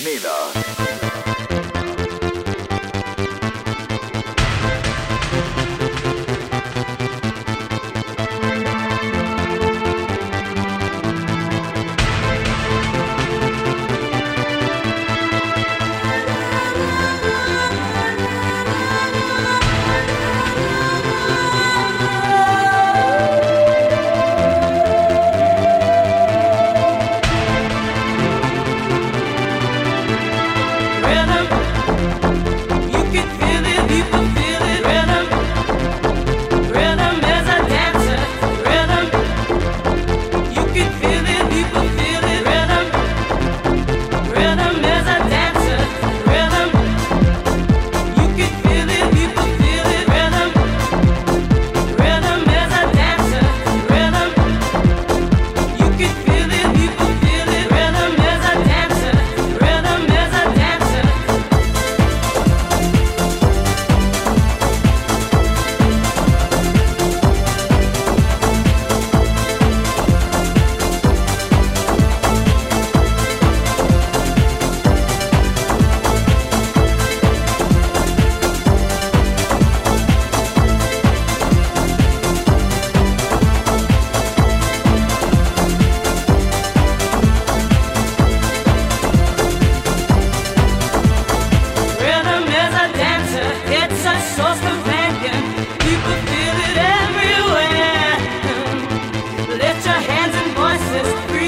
Bienvenidos.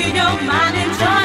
your mind and talk.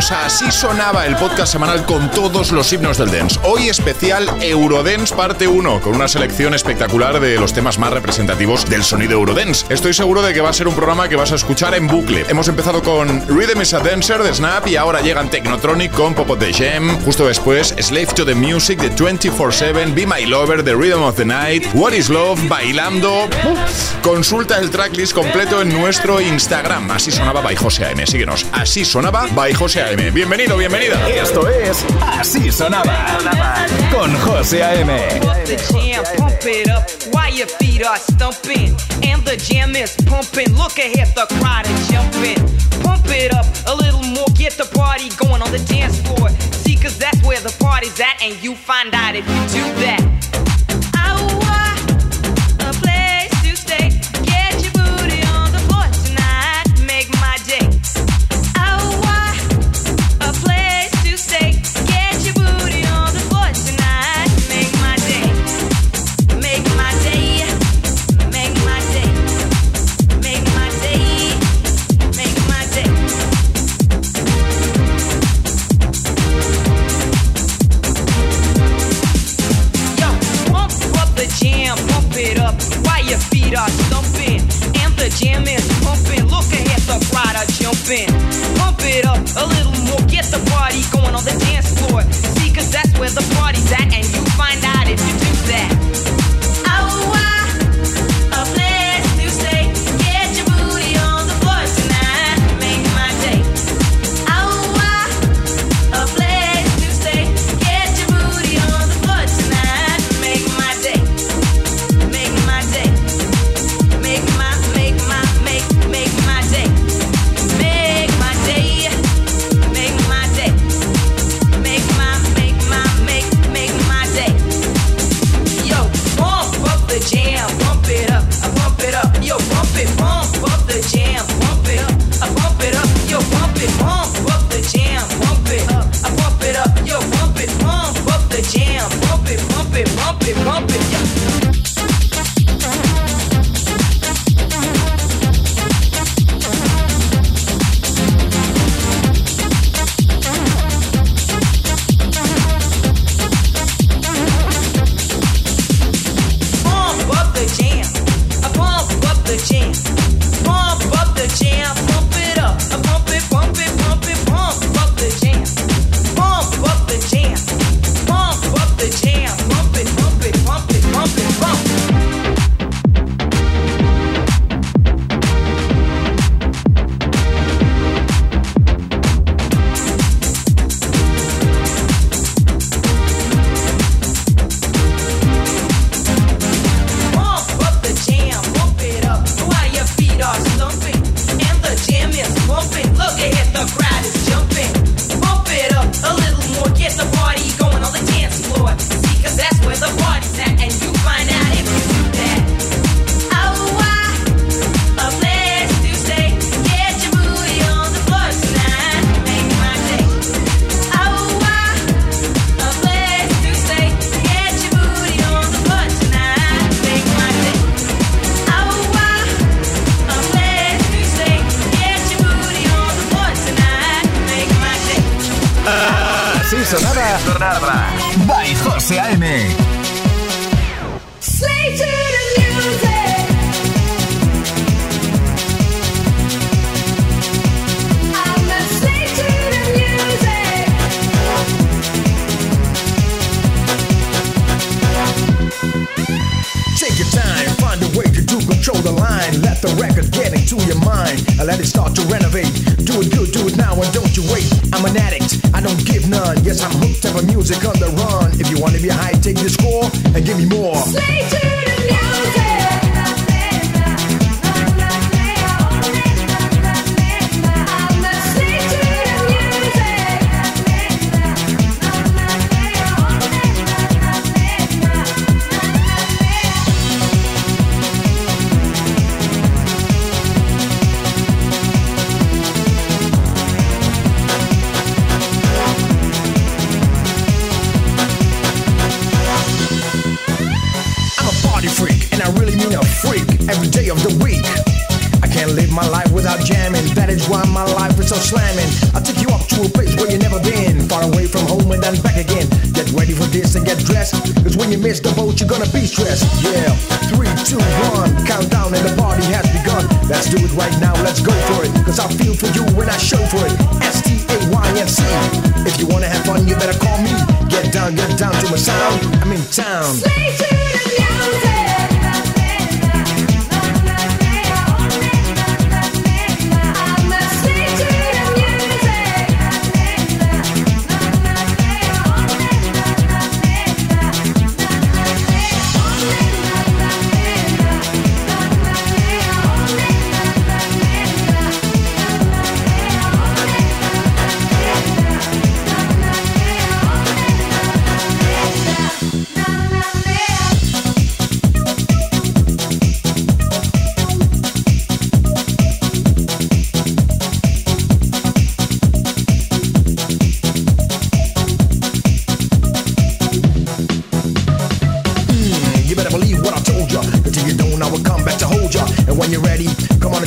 Así Sonaba, el podcast semanal con todos los himnos del dance. Hoy especial Eurodance parte 1, con una selección espectacular de los temas más representativos del sonido Eurodance. Estoy seguro de que va a ser un programa que vas a escuchar en bucle. Hemos empezado con Rhythm is a Dancer de Snap y ahora llegan Technotronic con Pop of the Jam. Justo después, Slave to the Music de 24-7, Be My Lover de Rhythm of the Night, What is Love, Bailando. Consulta el tracklist completo en nuestro Instagram. Así sonaba by José A.M. Síguenos. Así sonaba by José A.M. Bienvenido, bienvenida. Esto es Así sonaba con José A.M. Pump it up while your feet are stumping. And the jam is pumping. Look ahead, the crowd is jumping. Pump it up a little more. Get the party going on the dance floor. See, cause that's where the party's at. And you find out if you do that.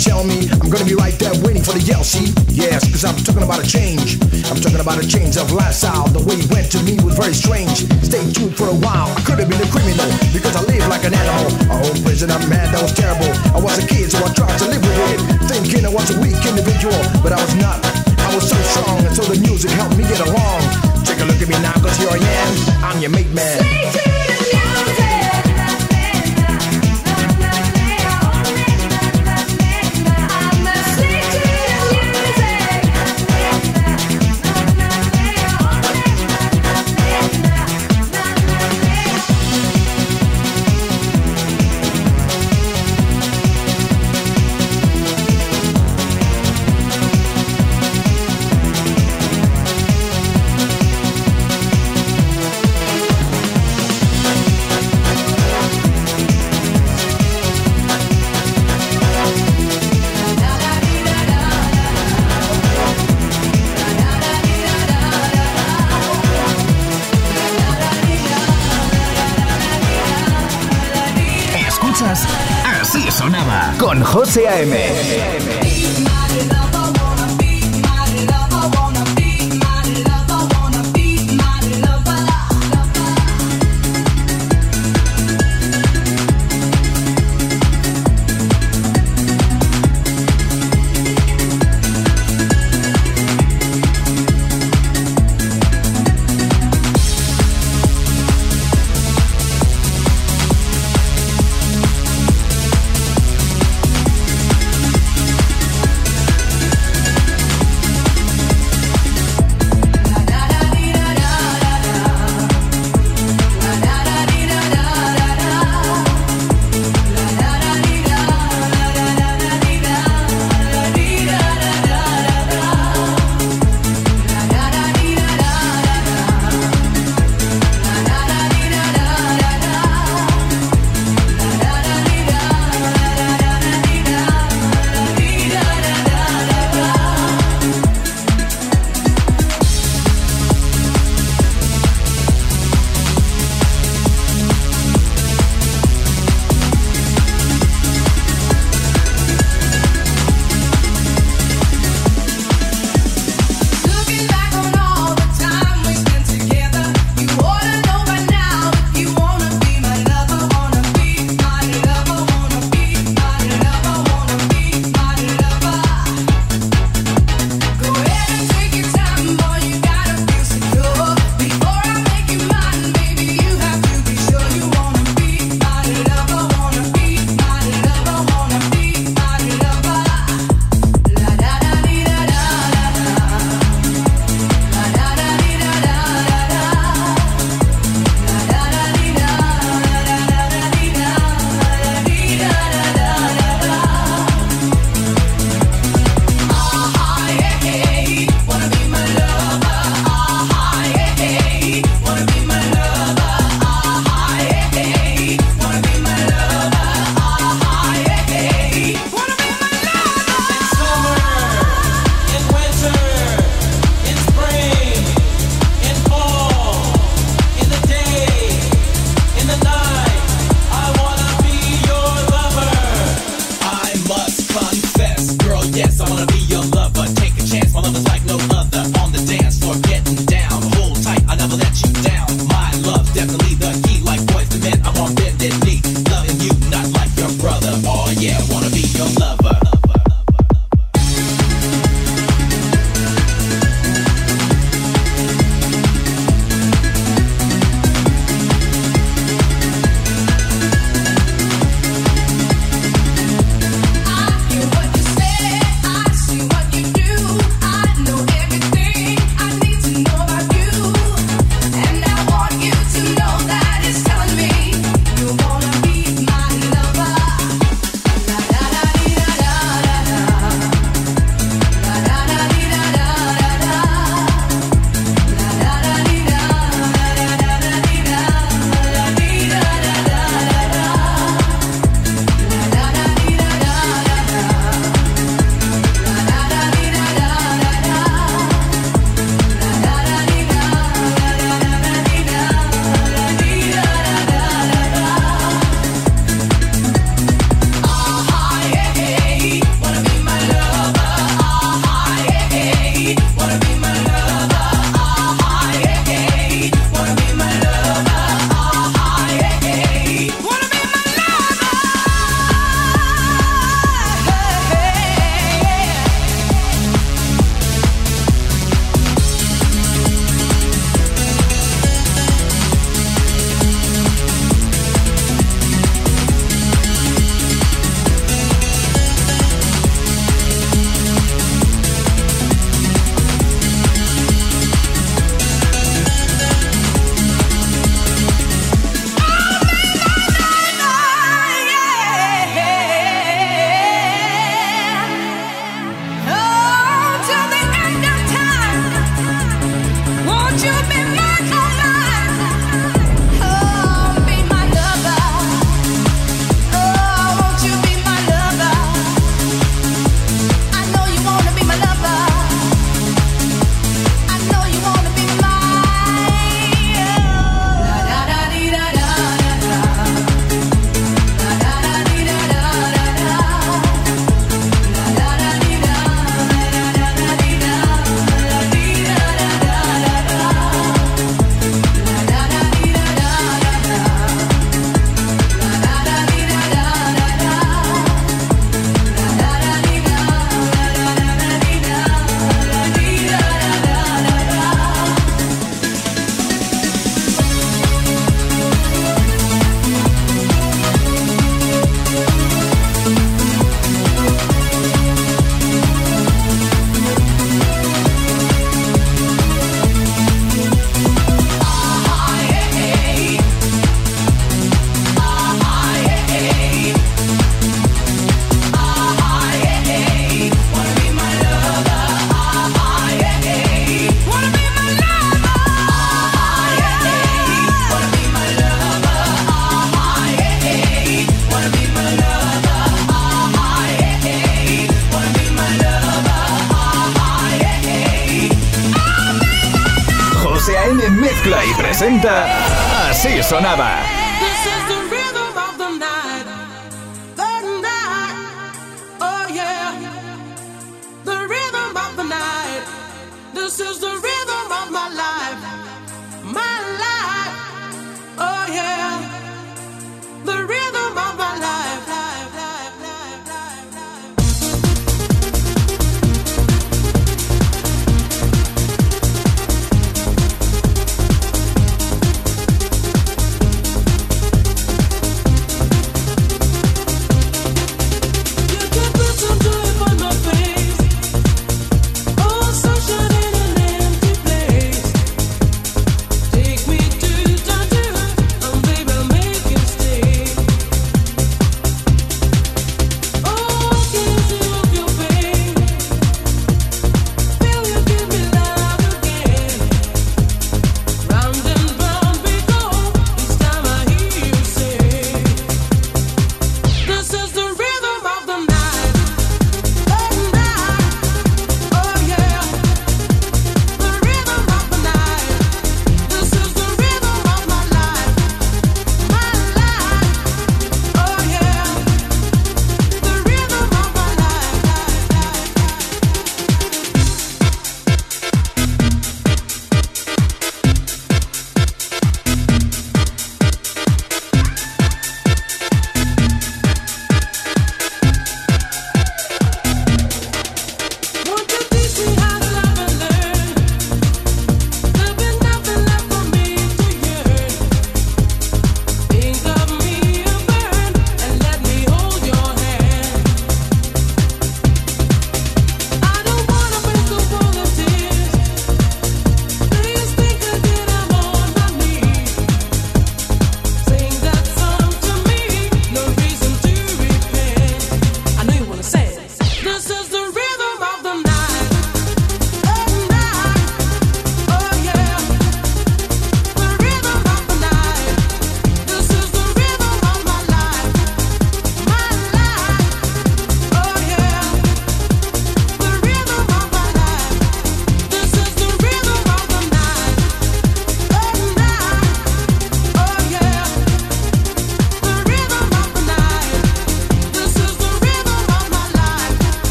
Tell me. I'm gonna be right there waiting for the yell, see? Yes, cause I'm talking about a change. I'm talking about a change of lifestyle. The way it went to me was very strange. Stay tuned for a while. I could have been a criminal because I live like an animal. I home prison, I'm mad, that was terrible. I was a kid, so I tried to live with it. Thinking I was a weak individual, but I was not. I was so strong, and so the music helped me get along. Take a look at me now, cause here I am. I'm your mate man. José A.M.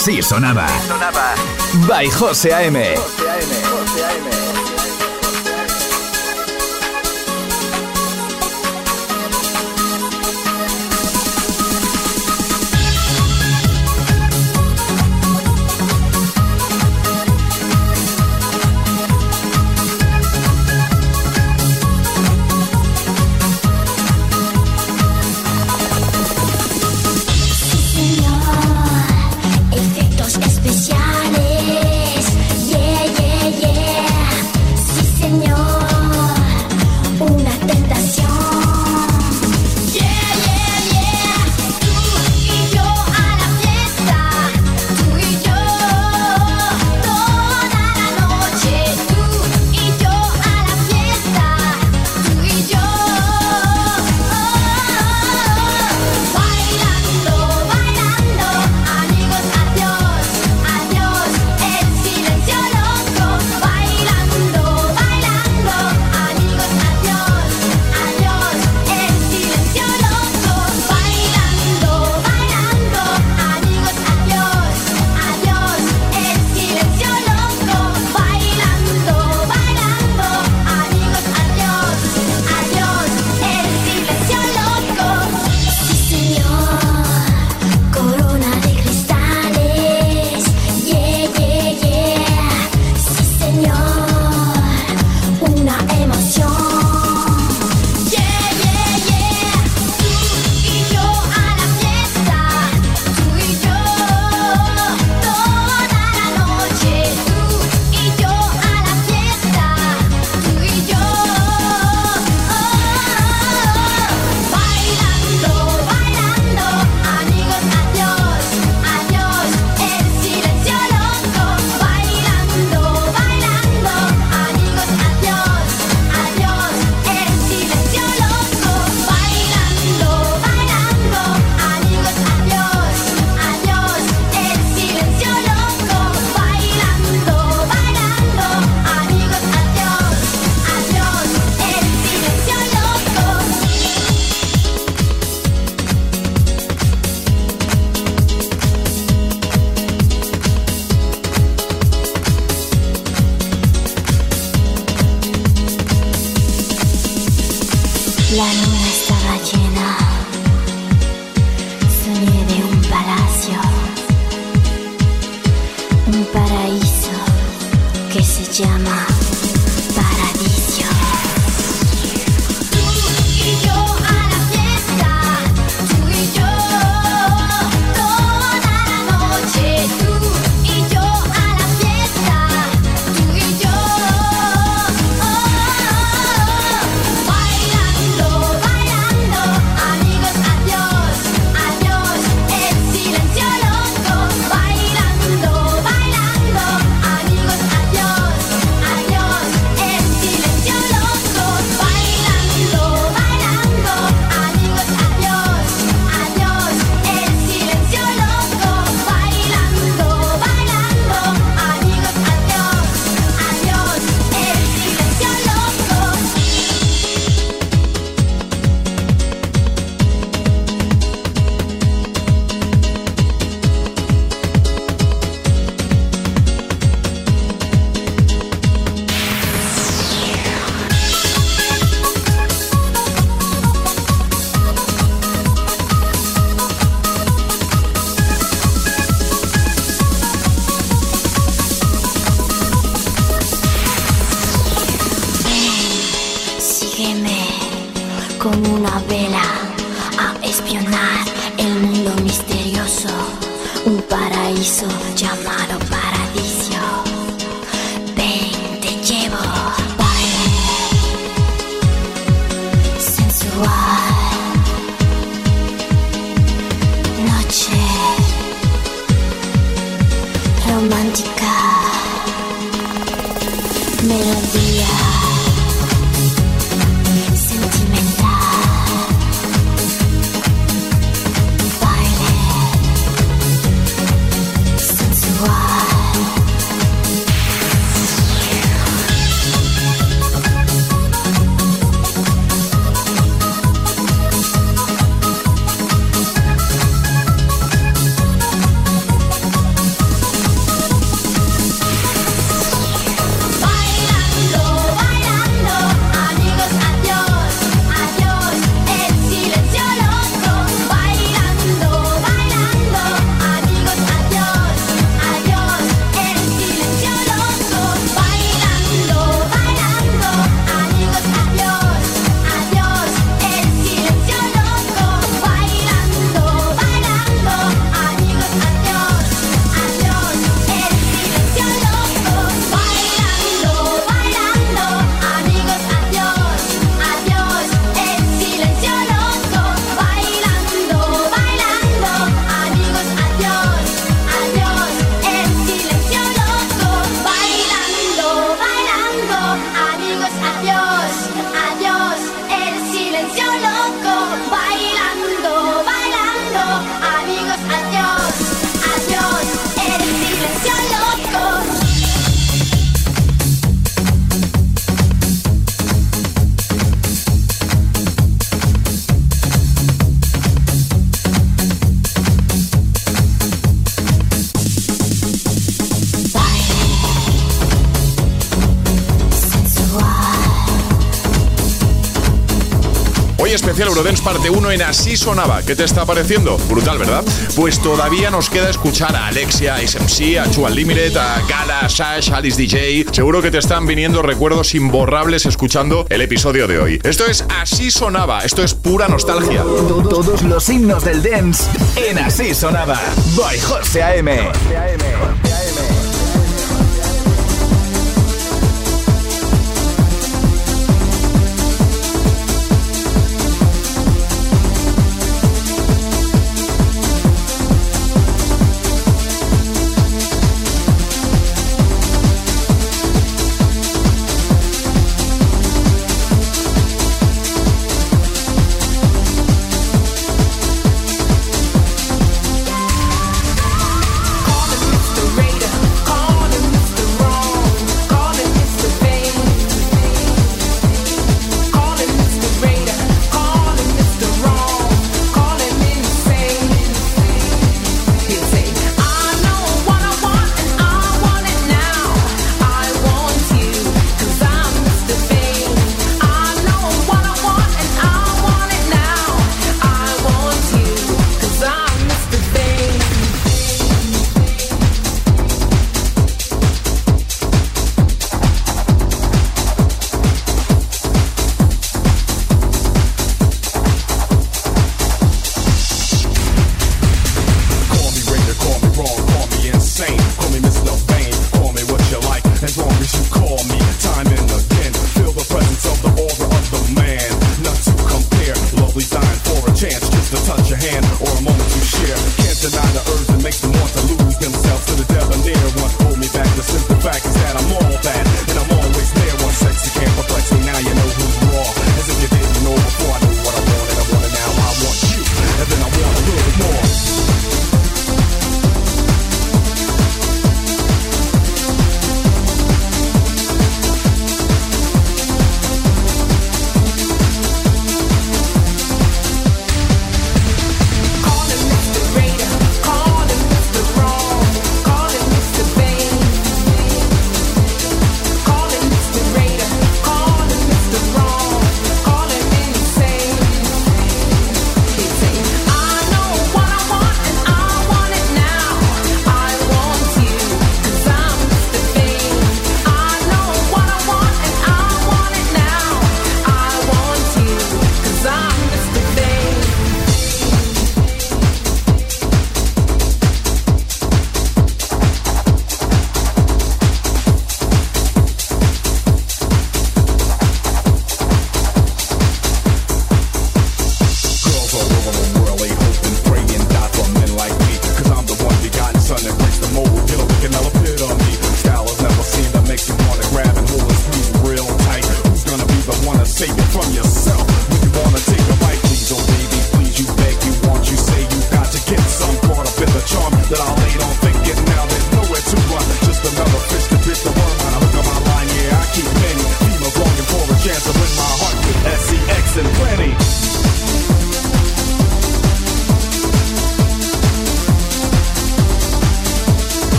Así sonaba. Sonaba. By José A.M. como una vela a espionar el mundo misterioso, un paraíso llamado paraíso. Especial Eurodance parte 1 en Así Sonaba. ¿Qué te está pareciendo? Brutal, ¿verdad? Pues todavía nos queda escuchar a Alexia, a SMC, a Chua Limited, a Gala, a Sash, Alice DJ. Seguro que te están viniendo recuerdos imborrables escuchando el episodio de hoy. Esto es Así Sonaba. Esto es pura nostalgia. To- Todos los himnos del dance en Así Sonaba. By José A.M. Call me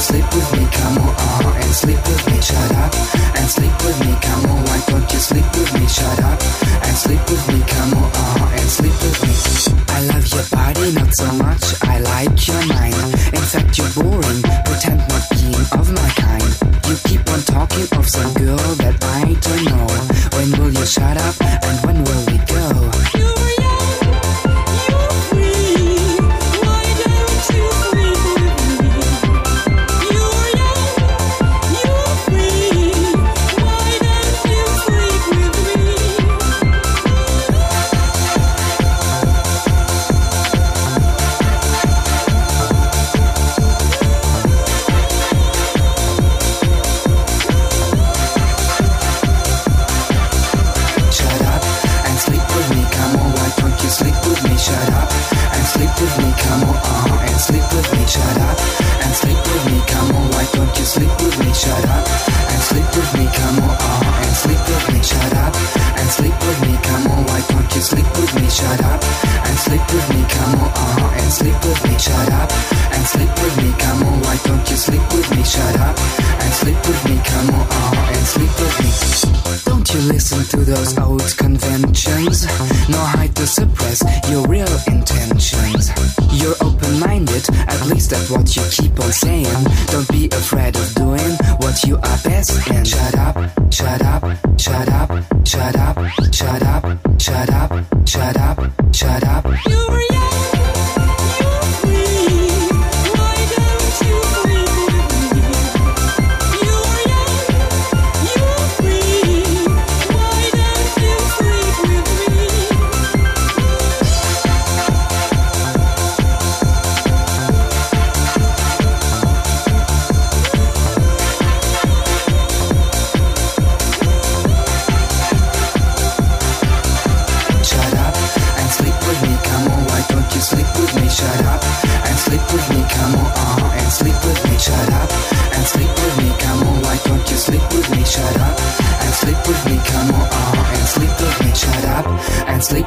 sleep with me, come on, oh, and sleep with me, shut up, and sleep with me, come on, why don't you sleep with me, shut up, and sleep with me, come on, oh, and sleep with me. I love your body, not so much, I like your mind. In you're boring, pretend not being of my kind. You keep on talking of some girl that I don't know. When will you shut up, and when will we go? those old conventions. No hide to suppress your real intentions. You're open minded, at least that's what you keep on saying. Don't be afraid of doing what you are best in. Shut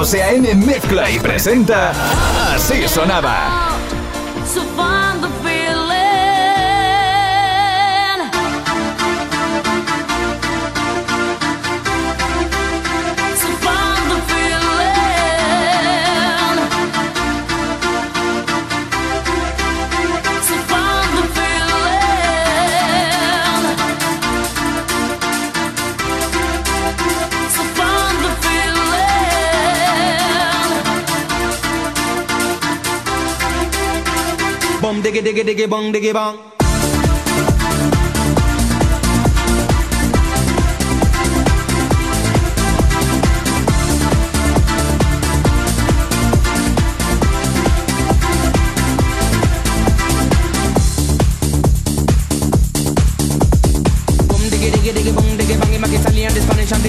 José A.M. mezcla y presenta Así sonaba. Diggy diggy diggy bong diggy bong. Diggy diggy diggy bong diggy bang. Make Italian, Spanish and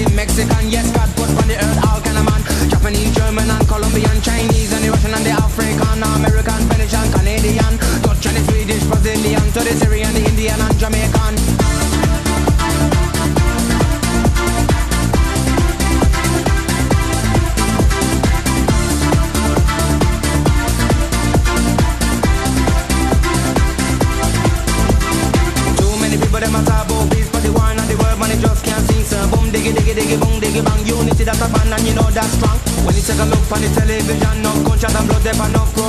to the Syrian, the Indian and Jamaican. Too many people them a talk about peace, but the war and the world man they just can't sing. So boom diggy diggy diggy boom diggy bang, unity that's a band and you know that's strong. When you take a look on the television, no gunshot and blood, there no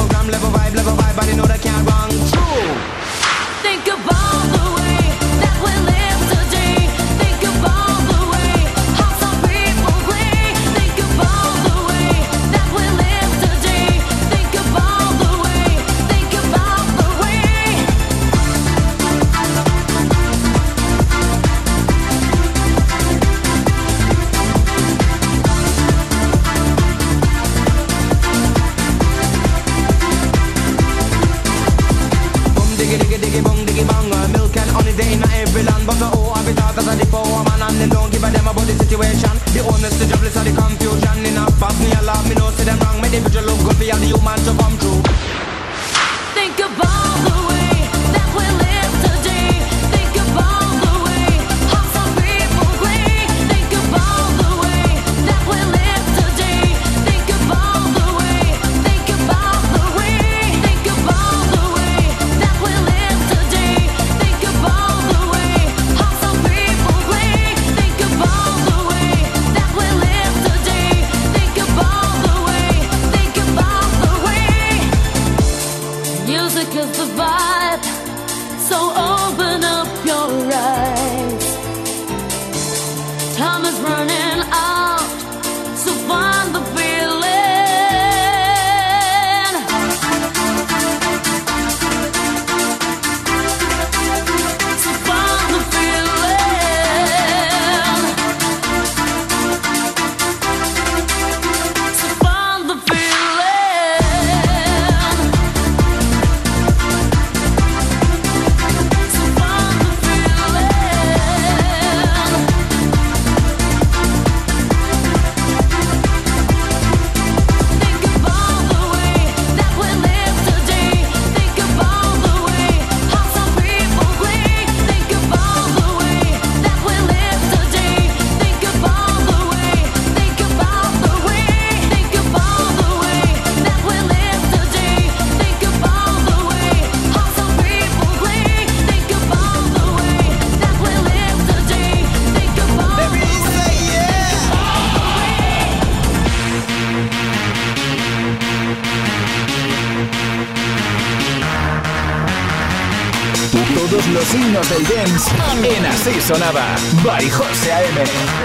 Así sonaba. By José A.M.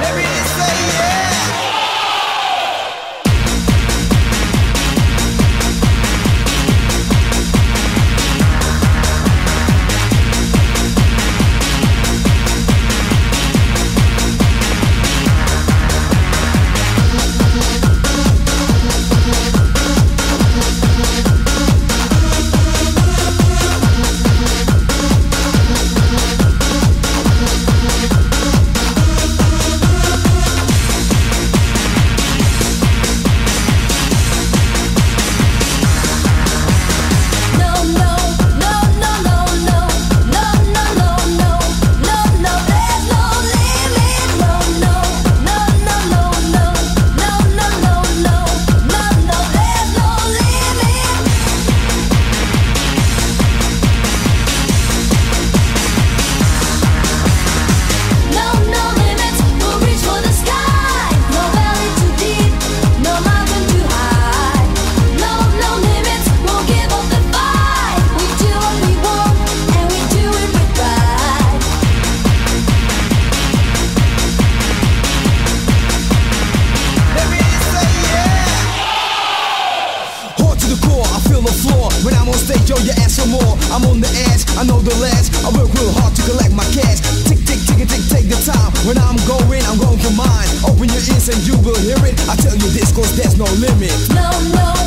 your ears and you will hear it. I tell you this, cause there's no limit. No, no, no, no,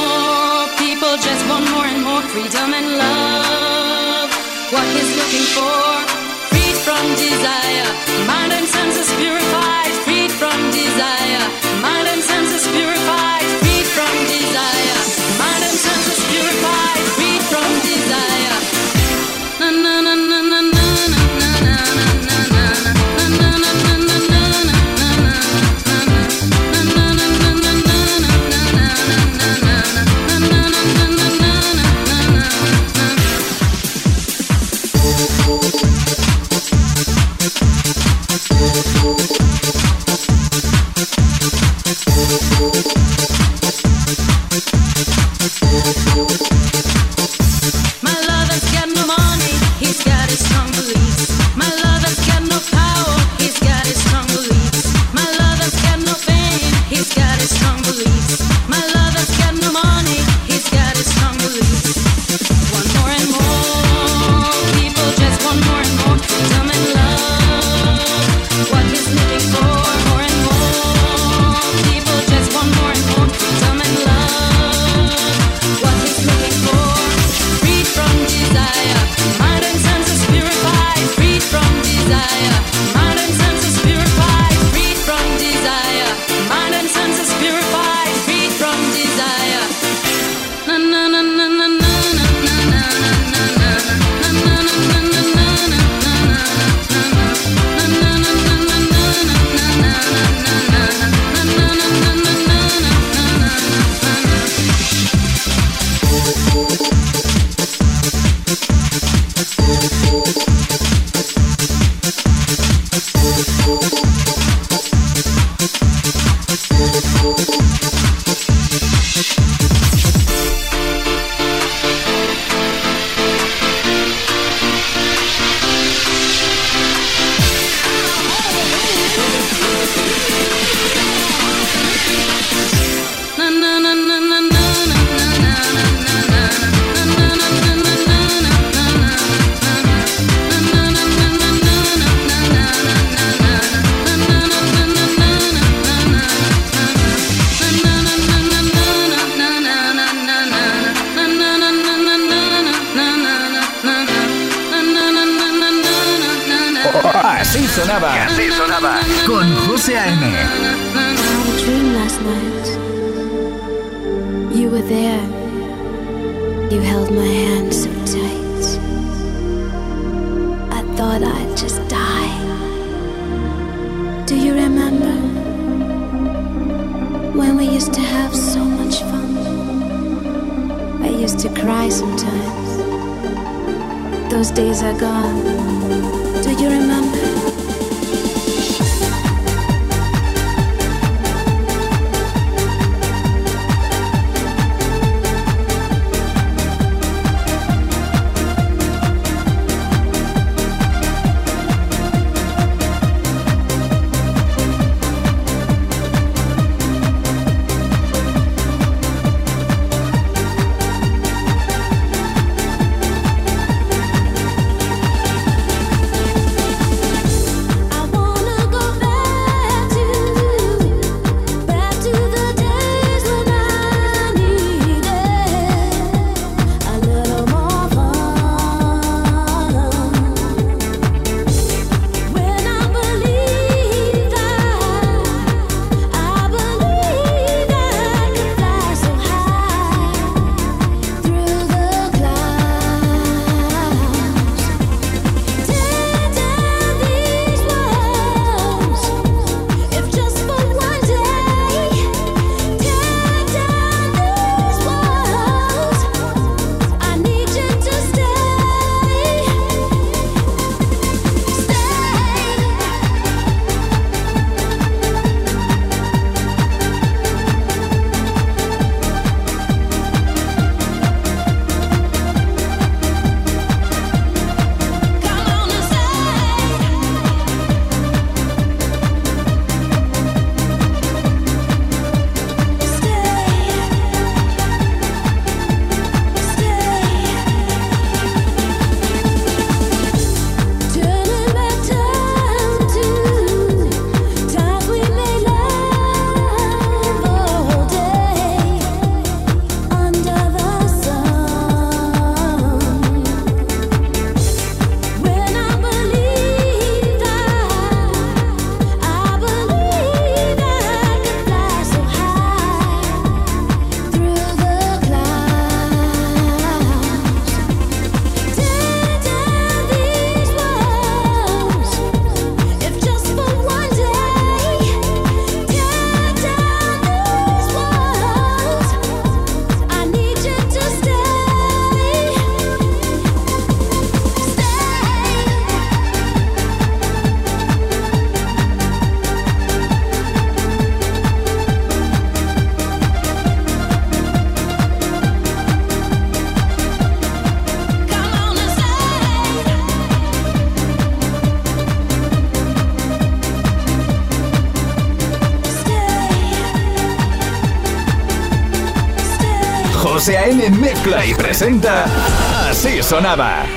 just want more and more freedom and love. What he's looking for, freed from desire, mind and senses purified, freed from desire, mind and senses purified, freed from desire, mind and senses purified, freed from desire. Na na na mezcla y presenta Así sonaba.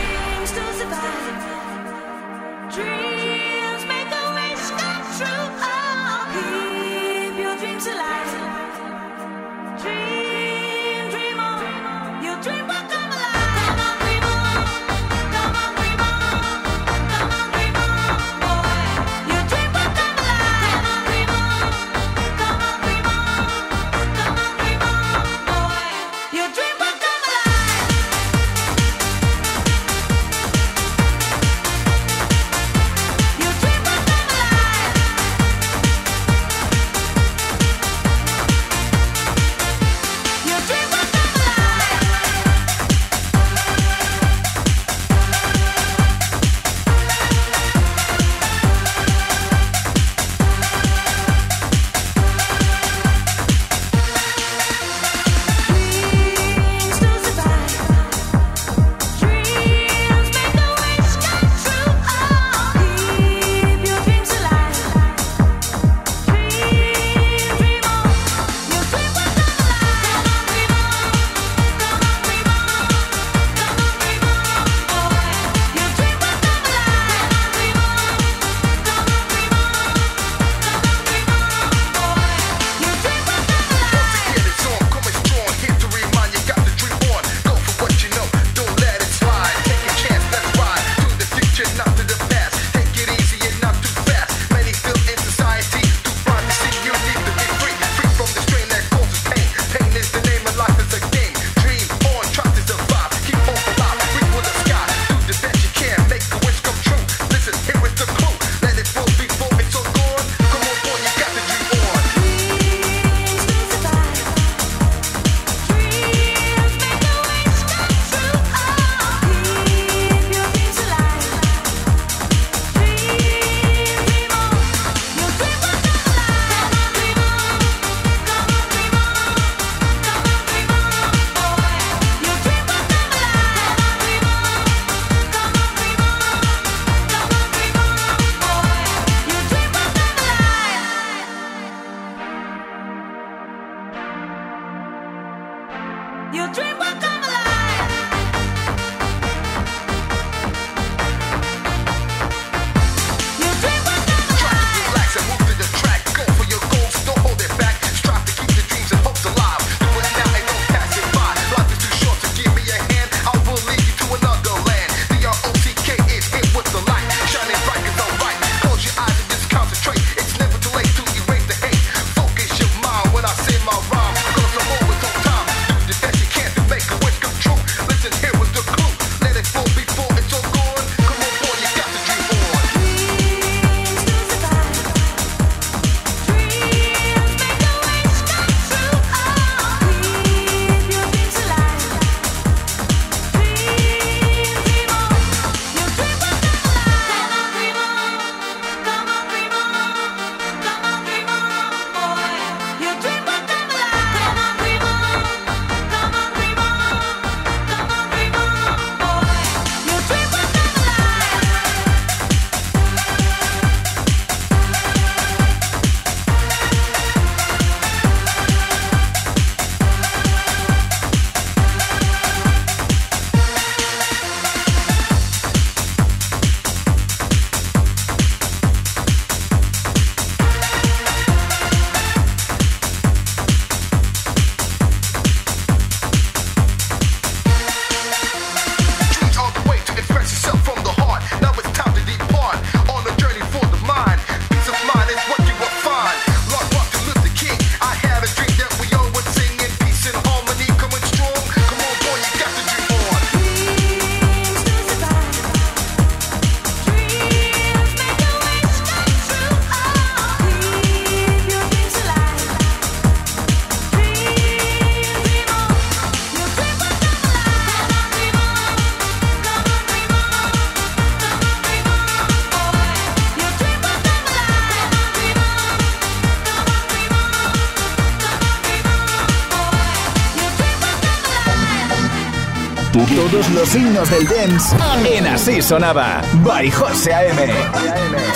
los himnos del dance en Así Sonaba, by José A.M.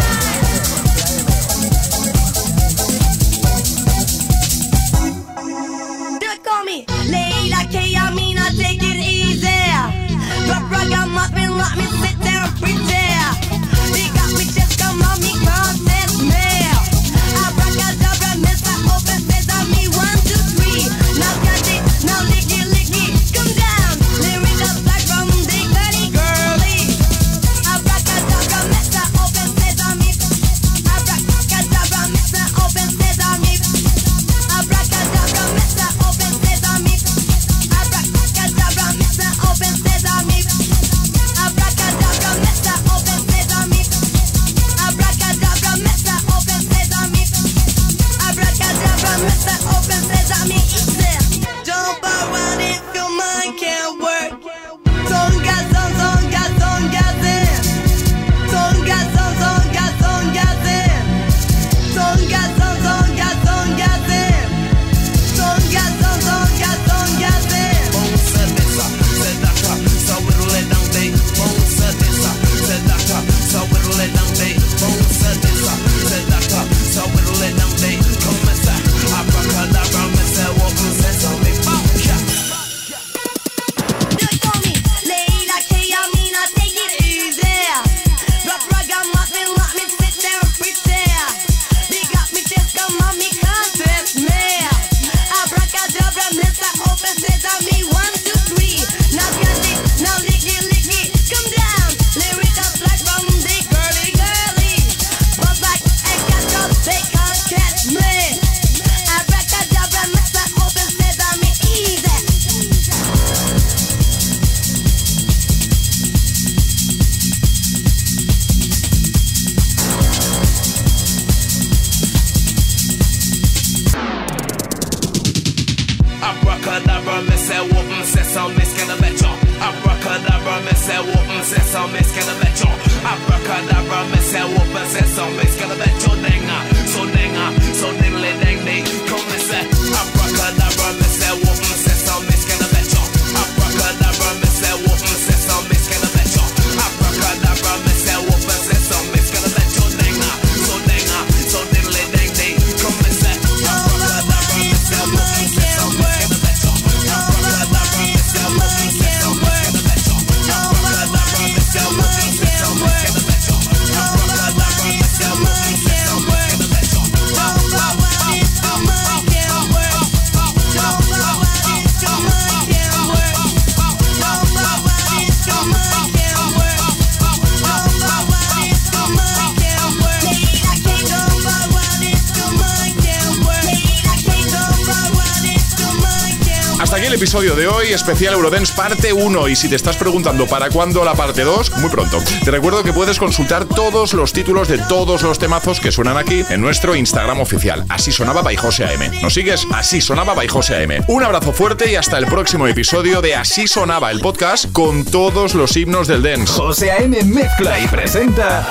especial Eurodance parte 1 y si te estás preguntando para cuándo la parte 2, muy pronto. Te recuerdo que puedes consultar todos los títulos de todos los temazos que suenan aquí en nuestro Instagram oficial. Así sonaba by José AM. ¿Nos sigues? Así sonaba by José AM. Un abrazo fuerte y hasta el próximo episodio de Así sonaba el podcast con todos los himnos del dance. José AM mezcla y presenta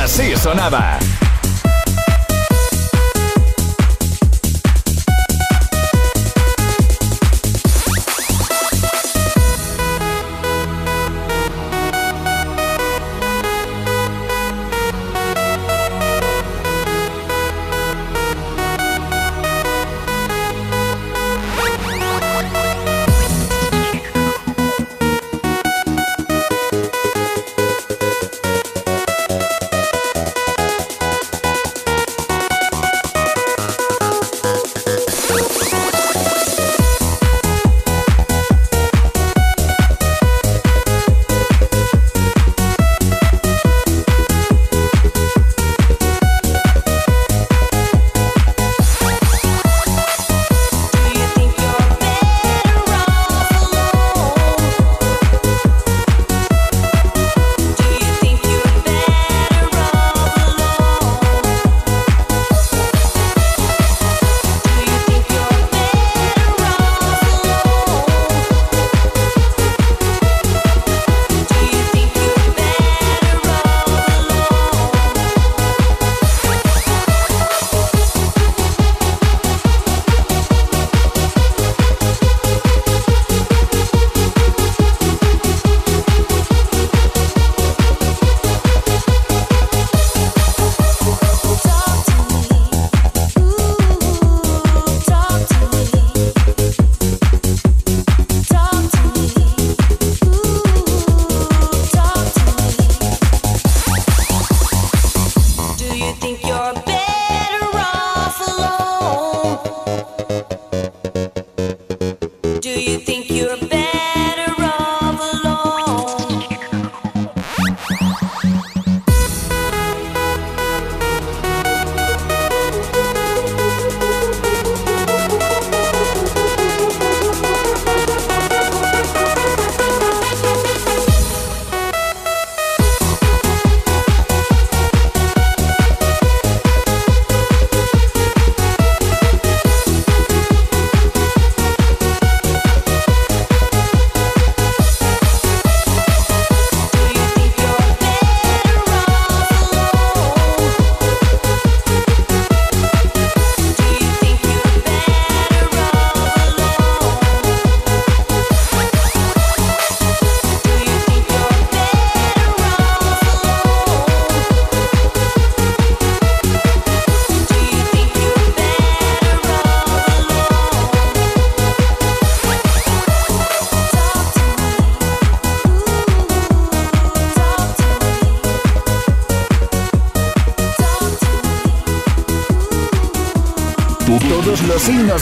Así sonaba.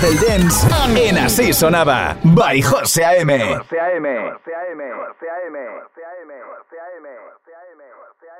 Del dance en Así Sonaba, by José A.M. José A.M. José A.M. José A.M. José A.M. José A.M.